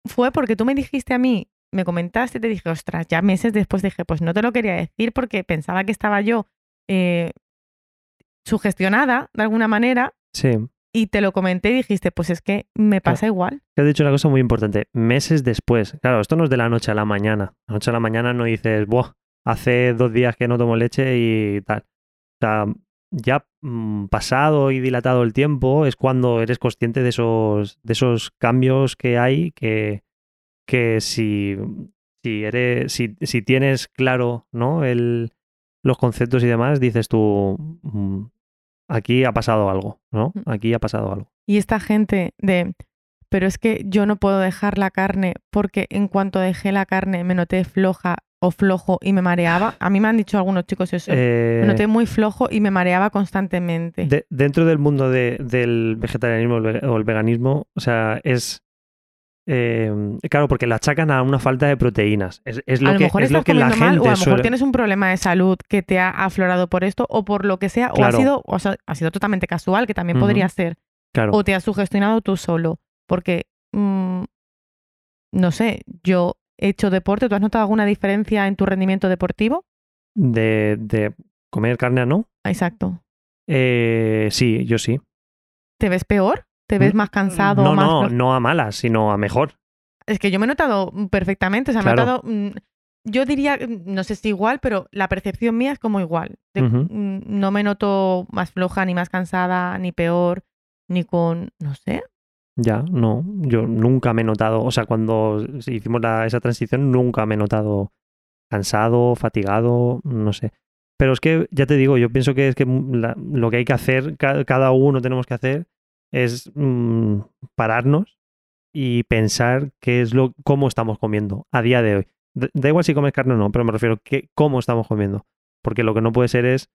fue porque tú me dijiste a mí, me comentaste te dije, ostras, ya meses después dije, pues no te lo quería decir porque pensaba que estaba yo eh, sugestionada de alguna manera Sí. y te lo comenté y dijiste, pues es que me pasa igual. Te has dicho una cosa muy importante. Meses después. Claro, esto no es de la noche a la mañana. La noche a la mañana no dices, Buah, hace dos días que no tomo leche y tal. O sea, ya mm, pasado y dilatado el tiempo es cuando eres consciente de esos, de esos cambios que hay que, que si, si eres, si, si tienes claro, ¿no? El, los conceptos y demás, dices tú, mm, aquí ha pasado algo, ¿no? Mm. Aquí ha pasado algo. Y esta gente de, pero es que yo no puedo dejar la carne porque en cuanto dejé la carne me noté floja o flojo y me mareaba. A mí me han dicho algunos chicos eso. Eh, Me noté muy flojo y me mareaba constantemente. de- dentro del mundo de- del vegetarianismo o el veganismo, o sea, es. eh, claro, porque la achacan a una falta de proteínas. Es, es lo a lo que, mejor es lo que la comiendo mal gente o a lo mejor suele- tienes un problema de salud que te ha aflorado por esto o por lo que sea o ha sido o sea, ha sido totalmente casual que también podría ser Claro. o te has sugestionado tú solo porque mm, no sé yo hecho deporte ¿tú has notado alguna diferencia en tu rendimiento deportivo? De, de comer carne a no. Exacto Eh, sí, yo sí. ¿te ves peor? ¿te ves Mm, más cansado? No, más no, no a malas, sino a mejor. Es que yo me he notado perfectamente, o sea, me he notado, mm, yo diría, mm, no sé si igual, pero la percepción mía es como igual. De- No me noto más floja, ni más cansada, ni peor, ni con, no sé. Ya, no. Yo nunca me he notado. O sea, cuando hicimos la- esa transición, nunca me he notado cansado, fatigado, no sé. Pero es que, ya te digo, yo pienso que es que la- lo que hay que hacer, ca- cada uno tenemos que hacer, es mm, pararnos y pensar qué es lo, cómo estamos comiendo a día de hoy. Da, da igual si comes carne o no, pero me refiero a cómo estamos comiendo. Porque lo que no puede ser es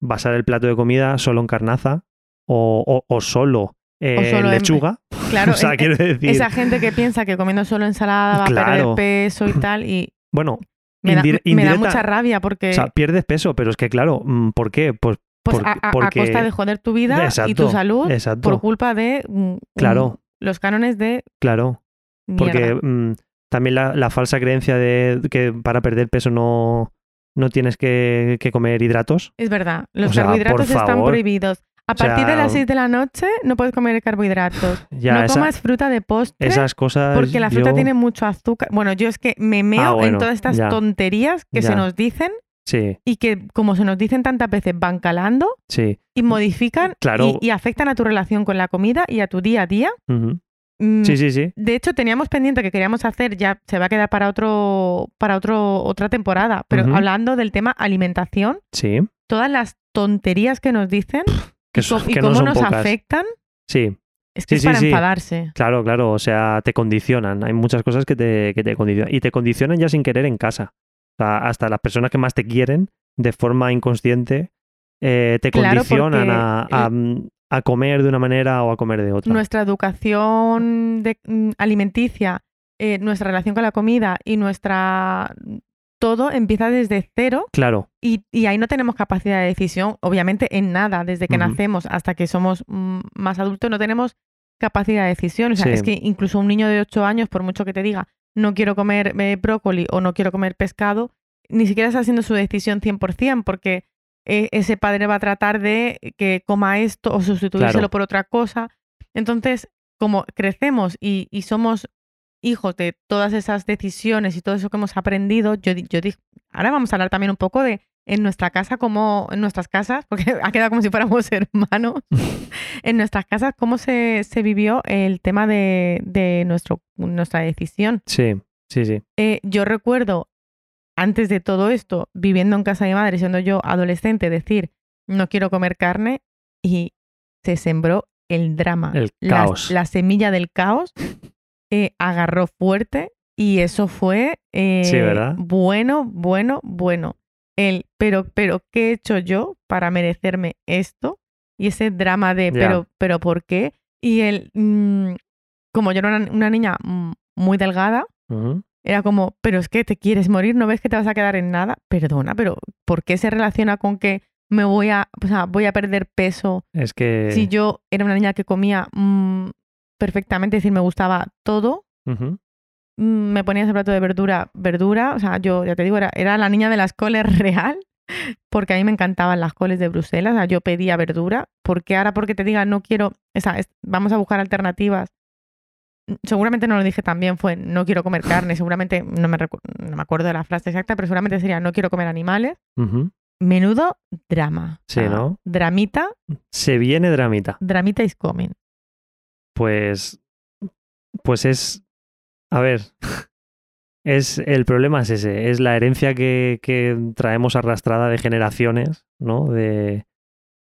basar el plato de comida solo en carnaza o, o- o solo, eh, solo en- lechuga. Claro, o sea, es- quiero decir, esa gente que piensa que comiendo solo ensalada va a Claro. perder peso y tal, y bueno, me da, me mucha rabia porque o sea, pierdes peso, pero es que claro, mm, ¿por qué? Pues pues a, costa de joder tu vida y tu salud exacto, por culpa de mm, Claro. mm, los cánones de claro, porque también la, la falsa creencia de que para perder peso no, no tienes que, que comer hidratos. Es verdad, los O sea, carbohidratos están favor. prohibidos. A sea, partir de las 6 de la noche no puedes comer carbohidratos. Ya no esa- comas fruta de postre esas cosas. porque la fruta yo- tiene mucho azúcar. Bueno, yo es que me meo Ah, bueno, en todas estas ya. tonterías que Ya. se nos dicen Sí, y que como se nos dicen tantas veces van calando sí. y modifican Claro. y, y afectan a tu relación con la comida y a tu día a día. Mm, Sí, sí, sí. De hecho, teníamos pendiente que queríamos hacer, ya se va a quedar para otro, para otro, otra temporada, pero hablando del tema alimentación, Sí. todas las tonterías que nos dicen Que, co- y que no cómo son nos pocas. afectan, Sí, es que Sí, es para sí. enfadarse. Claro, claro, o sea, te condicionan. Hay muchas cosas que te, que te condicionan. Y te condicionan ya sin querer en casa. O sea, hasta las personas que más te quieren, de forma inconsciente, eh, te Claro, condicionan a, a, a comer de una manera o a comer de otra. Nuestra educación de- mm, alimenticia, eh, nuestra relación con la comida y nuestra... Todo empieza desde cero Claro, y, y ahí no tenemos capacidad de decisión, obviamente en nada, desde que nacemos hasta que somos mm, más adultos no tenemos capacidad de decisión. O sea, Sí. es que incluso un niño de 8 años, por mucho que te diga, no quiero comer eh, brócoli o no quiero comer pescado, ni siquiera está haciendo su decisión 100%, porque eh, ese padre va a tratar de que coma esto o sustituírselo Claro. por otra cosa. Entonces, como crecemos y, y somos hijos de todas esas decisiones y todo eso que hemos aprendido, yo, yo dije, ahora vamos a hablar también un poco de en nuestra casa, como en nuestras casas, porque ha quedado como si fuéramos hermanos, en nuestras casas, cómo se, se vivió el tema de, de nuestro, nuestra decisión. sí, sí, sí. Eh, yo recuerdo, antes de todo esto, viviendo en casa de mi madre, siendo yo adolescente, decir, no quiero comer carne y se sembró el drama. El La- caos. La, semilla del caos eh, agarró fuerte y eso fue eh, bueno, bueno, bueno. el, pero, pero, ¿qué he hecho yo para merecerme esto? Y ese drama de, pero, pero, ¿por qué? Y el, mm, como yo era una, una niña mm, muy delgada, era como, pero es que te quieres morir, no ves que te vas a quedar en nada. Perdona, pero ¿por qué se relaciona con que me voy a, o sea, voy a perder peso Es que... si yo era una niña que comía mm, perfectamente, es decir, me gustaba todo? Mm, me ponía ese plato de verdura, verdura, o sea, yo ya te digo, era, era la niña de las coles real, porque a mí me encantaban las coles de Bruselas, o sea, yo pedía verdura, porque ahora porque te diga no quiero, o sea, es- vamos a buscar alternativas. Seguramente no lo dije también, fue no quiero comer carne, seguramente no me, no me acuerdo de la frase exacta, pero seguramente sería no quiero comer animales. Menudo drama. o Sí, sea, ¿no? Dramita, Se viene dramita. dramita is coming. Pues... Pues es... A ver... Es, el problema es ese, es la herencia que, que traemos arrastrada de generaciones, ¿no? De,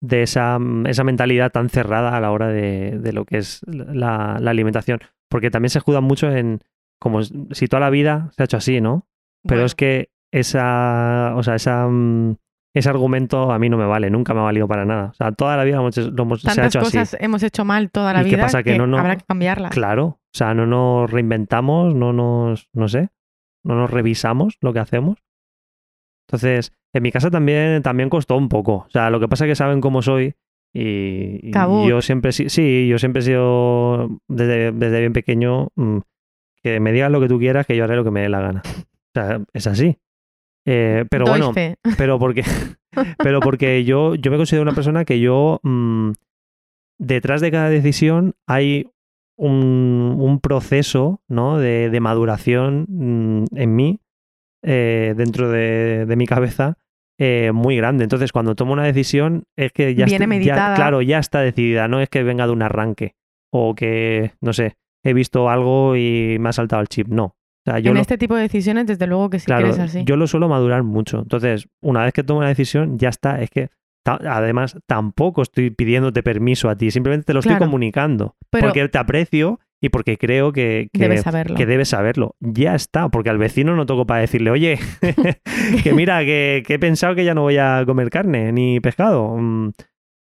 de esa, esa mentalidad tan cerrada a la hora de, de lo que es la, la alimentación. Porque también se escuda mucho en como si toda la vida se ha hecho así, ¿no? Pero Bueno, es que esa, o sea, esa, mm, ese argumento a mí no me vale, nunca me ha valido para nada. O sea, toda la vida hemos, lo hemos- se ha hecho así. cosas hemos hecho mal toda la ¿Y qué vida pasa? Que no, no- habrá que cambiarlas. Claro, o sea, no nos reinventamos, no nos, no sé, no nos revisamos lo que hacemos. Entonces, en mi casa también, también costó un poco. O sea, lo que pasa es que saben cómo soy y, y yo siempre, sí, yo siempre he sido desde, desde bien pequeño mm, que me digas lo que tú quieras, que yo haré lo que me dé la gana. O sea, es así. Eh, pero Doy bueno, fe. pero porque, pero porque yo, yo me considero una persona que yo, mm, detrás de cada decisión hay un, un proceso ¿no? de, de maduración mm, en mí, eh, dentro de, de mi cabeza, eh, muy grande. Entonces, cuando tomo una decisión, es que ya, Viene claro, ya está decidida, no es que venga de un arranque o que, no sé, he visto algo y me ha saltado el chip, no. O sea, yo en lo- este tipo de decisiones, desde luego que sí Claro, que eres así. yo lo suelo madurar mucho. Entonces, una vez que tomo una decisión, ya está. Es que, además, tampoco estoy pidiéndote permiso a ti, simplemente te lo estoy comunicando. Pero porque te aprecio y porque creo que, que, debes saberlo. que debes saberlo. Ya está, porque al vecino no toco para decirle, oye, que mira, que, que he pensado que ya no voy a comer carne ni pescado. Mm,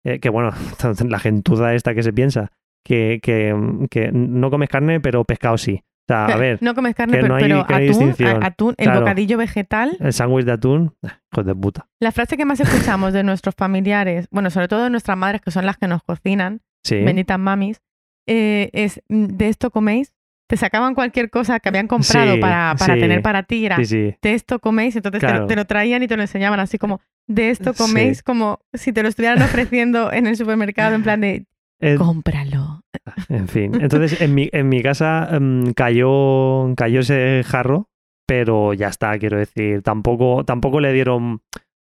eh, que bueno, la gentuza esta que se piensa, que, que, que no comes carne, pero pescado sí. O sea, a ver, no comes carne, que pero, no hay- pero que no hay atún, a- atún, el Claro. bocadillo vegetal. el sándwich de atún, hijos de puta. La frase que más escuchamos de nuestros familiares, bueno, sobre todo de nuestras madres, que son las que nos cocinan, Sí. benditas mamis, eh, es "Mm, de esto coméis. Te sacaban cualquier cosa que habían comprado Sí, para, para sí. tener para ti, era de esto coméis, entonces te Claro. te, lo, traían y te lo enseñaban así como de esto coméis, como si te lo estuvieran ofreciendo en el supermercado, en plan de Eh, cómpralo. en fin. Entonces, en mi, en mi casa mm, cayó, cayó ese jarro, pero ya está, quiero decir. Tampoco, tampoco le dieron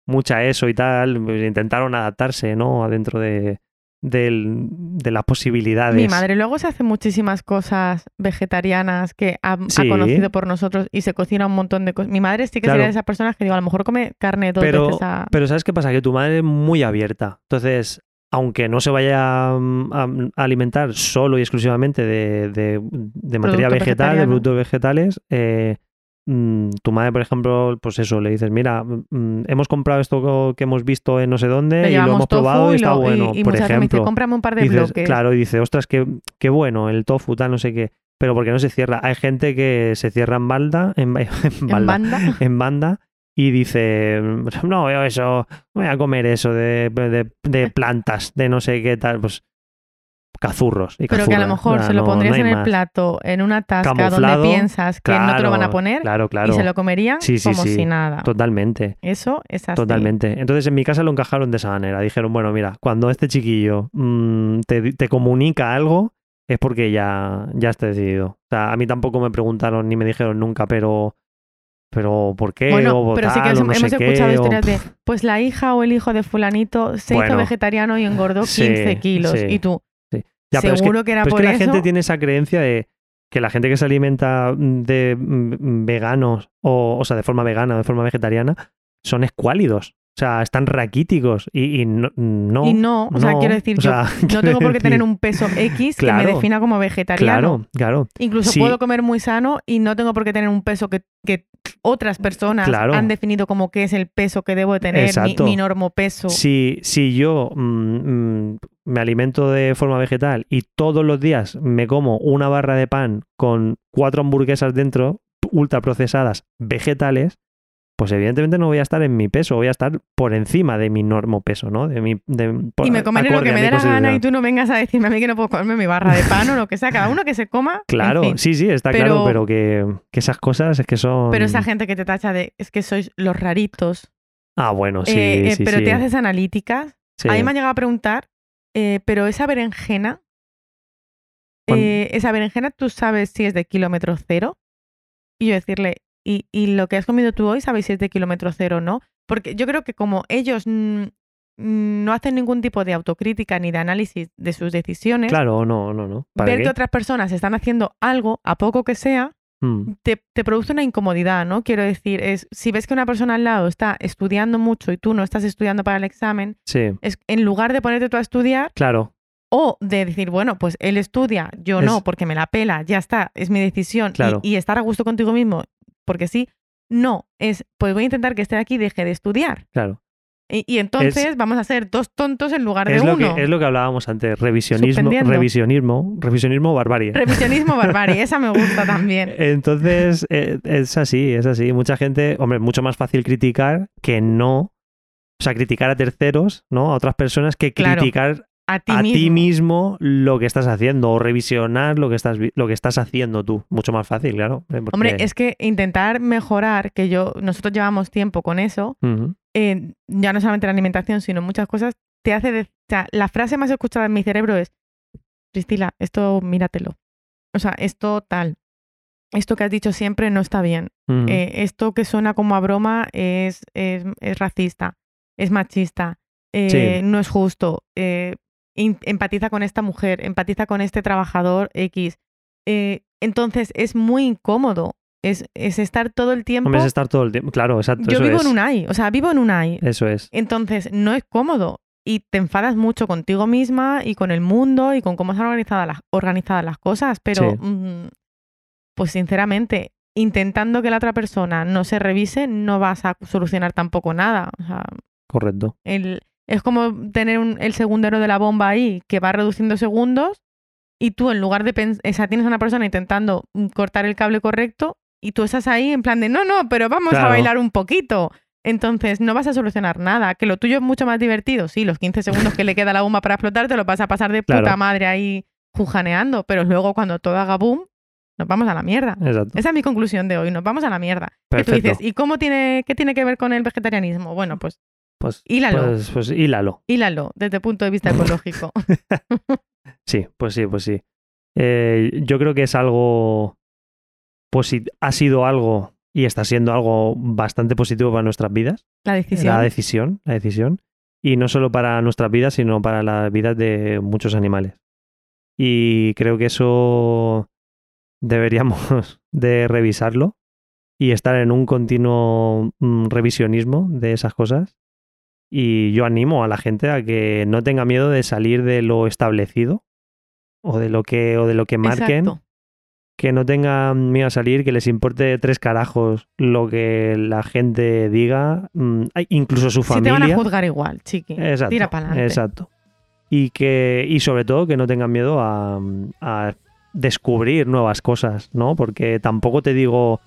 mucha eso y tal. pues Intentaron adaptarse, ¿no? Adentro de, del- de las posibilidades. Mi madre luego se hace muchísimas cosas vegetarianas que ha, conocido por nosotros y se cocina un montón de cosas. Mi madre sí que Claro. sería de esas personas que digo, a lo mejor come carne dos Pero- veces a... Pero ¿sabes qué pasa? Que tu madre es muy abierta. Entonces, aunque no se vaya mm, a, a alimentar solo y exclusivamente de, de- de materia vegetal, de productos vegetales, eh, mm, tu madre, por ejemplo, pues eso, le dices, mira, mm, hemos comprado esto que hemos visto en no sé dónde y lo hemos probado y, y, está lo- y- bueno. y por muchas veces me dice, ejemplo, cómprame un par de dices, bloques. claro, y dice, ostras, qué, qué bueno el tofu, tal, no sé qué. Pero porque no se cierra. Hay gente que se cierra en balda, en, en en balda, banda. en banda y dice, no, yo eso, voy a comer eso de, de- de plantas, de no sé qué tal, pues cazurros. Y Pero que a lo mejor se lo pondrías no en el más. plato, en una tasca Camuflado, donde piensas que no te lo van a poner Claro, claro. y se lo comerían Sí, sí, como sí. si nada. Totalmente, Eso es así. totalmente. Entonces en mi casa lo encajaron de esa manera. Dijeron, bueno, mira, cuando este chiquillo mm, te, te comunica algo, es porque ya, ya está decidido. O sea, a mí tampoco me preguntaron ni me dijeron nunca, pero, pero ¿por qué? Bueno, o pero sí que hemos, no hemos qué, escuchado o- historias de, pues la hija o el hijo de fulanito se hizo vegetariano y engordó sí, 15 kilos. sí. Y tú, Ya, pero es que- seguro que, era Pero es por que la eso. gente tiene esa creencia de que la gente que se alimenta de mm, veganos o, o sea, de forma vegana o de forma vegetariana son escuálidos. O sea, están raquíticos y, y no, no. Y no, o sea, quiero decir, o yo no tengo por qué decir- tener un peso X que me defina como vegetariano. Claro, claro. Incluso Sí. puedo comer muy sano y no tengo por qué tener un peso que, que otras personas Claro. han definido como que es el peso que debo de tener, mi, mi normopeso. Si, si yo mm, mm, me alimento de forma vegetal y todos los días me como una barra de pan con cuatro hamburguesas dentro, ultra procesadas, vegetales, pues evidentemente no voy a estar en mi peso, voy a estar por encima de mi normo peso, ¿no? De mi, de, por- Y me comeré lo que me dé la gana y tú no vengas a decirme a mí que no puedo comerme mi barra de pan o lo que sea. Cada uno que se coma. en Claro, fin. sí, sí, está Pero- claro, pero que, que esas cosas es que son... Pero esa gente que te tacha de es que sois los raritos, Ah, bueno, sí, eh, eh, sí, pero sí. te haces analíticas. Sí. A mí me han llegado a preguntar, eh, pero esa berenjena, eh, esa berenjena tú sabes si es de kilómetro cero. Y yo decirle, ¿y, y lo que has comido tú hoy sabes si es de kilómetro cero o no? Porque yo creo que como ellos no hacen ningún tipo de autocrítica ni de análisis de sus decisiones, Claro, no, no, no. ¿Para ver qué? que otras personas están haciendo algo, a poco que sea, Mm, te, te produce una incomodidad, ¿no? Quiero decir, es si ves que una persona al lado está estudiando mucho y tú no estás estudiando para el examen, sí, es en lugar de ponerte tú a estudiar claro, o de decir, bueno, pues él estudia, yo no, porque me la pela, ya está, es mi decisión y- Claro. y, estar a gusto contigo mismo, porque sí, no, es, pues voy a intentar que esté aquí y deje de estudiar. claro. Y, y entonces vamos a ser dos tontos en lugar de Es lo, uno. que, es lo que hablábamos antes, revisionismo, revisionismo, revisionismo barbarie. Revisionismo barbarie, esa me gusta también. Entonces, eh, es así, es así. Mucha gente, hombre, es mucho más fácil criticar que no, o sea, criticar a terceros, ¿no? A otras personas que Claro, criticar A ti a mismo. ti mismo lo que estás haciendo o revisionar lo que estás, lo que estás haciendo tú. Mucho más fácil, claro. eh, porque- Hombre, es que intentar mejorar, que yo, nosotros llevamos tiempo con eso, eh, ya no solamente la alimentación, sino muchas cosas, te hace... de- o sea, la frase más escuchada en mi cerebro es, Cristila, esto míratelo. O sea, esto tal. Esto que has dicho siempre no está bien. Eh, esto que suena como a broma es, es, es racista, es machista, eh, Sí. no es justo. eh, empatiza con esta mujer, empatiza con este trabajador X. Eh, entonces es muy incómodo. Es, es estar todo el tiempo. Hombre, es estar todo el tiempo. Claro, exacto. Yo eso vivo es. en un AI, o sea, vivo en un AI. Eso es. Entonces, no es cómodo y te enfadas mucho contigo misma y con el mundo y con cómo están organizadas las, organizadas las cosas, pero Sí. mm, pues sinceramente, intentando que la otra persona no se revise, no vas a solucionar tampoco nada. O sea, Correcto. el- es como tener un- el segundero de la bomba ahí que va reduciendo segundos y tú en lugar de pensar, o sea, tienes a una persona intentando mm, cortar el cable correcto y tú estás ahí en plan de, no, no, pero vamos a bailar un poquito. Entonces no vas a solucionar nada. Que lo tuyo es mucho más divertido. Sí, los 15 segundos que le queda a la bomba para explotar te lo vas a pasar de puta madre ahí jujaneando. Pero luego cuando todo haga boom, nos vamos a la mierda. Exacto. Esa es mi conclusión de hoy. Nos vamos a la mierda. Que tú Perfecto. dices, ¿y cómo tiene, qué tiene que ver con el vegetarianismo? Bueno, pues Pues, hílalo. pues, pues hílalo. hílalo desde el punto de vista ecológico. Sí, pues sí, pues sí. Eh, yo creo que es algo. posi- ha sido algo y está siendo algo bastante positivo para nuestras vidas. La decisión. La decisión, la decisión. Y no solo para nuestras vidas, sino para las vidas de muchos animales. Y creo que eso deberíamos de revisarlo y estar en un continuo mm, revisionismo de esas cosas. Y yo animo a la gente a que no tenga miedo de salir de lo establecido o de lo que, o de lo que marquen Exacto. que no tengan miedo a salir, que les importe tres carajos lo que la gente diga, mm, incluso su Si te familia. van a juzgar igual, chiqui. exacto, Tira para adelante. exacto. Y que y sobre todo que no tengan miedo a, a descubrir nuevas cosas, ¿no? Porque tampoco te digo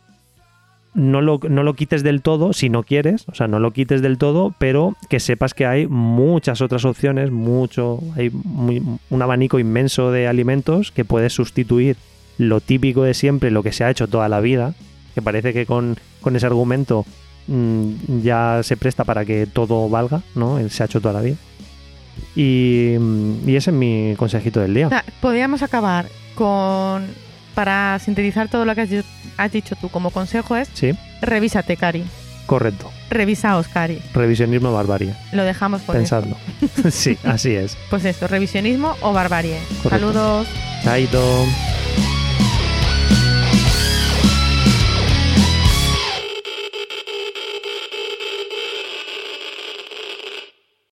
no lo, no lo quites del todo si no quieres, o sea, no lo quites del todo, pero que sepas que hay muchas otras opciones, mucho, hay muy- un abanico inmenso de alimentos que puedes sustituir lo típico de siempre, lo que se ha hecho toda la vida, que parece que con, con ese argumento mm, ya se presta para que todo valga, ¿no? Se ha hecho toda la vida. Y, mm, y ese es mi consejito del día. Podríamos acabar con. Para sintetizar todo lo que has, di- has dicho tú como consejo es Sí, revísate, Cari. correcto. Revisaos, Cari. Revisionismo barbarie. Lo dejamos por eso. Pensadlo. sí, así es. Pues esto, revisionismo o barbarie. Correcto. Saludos. Chaito.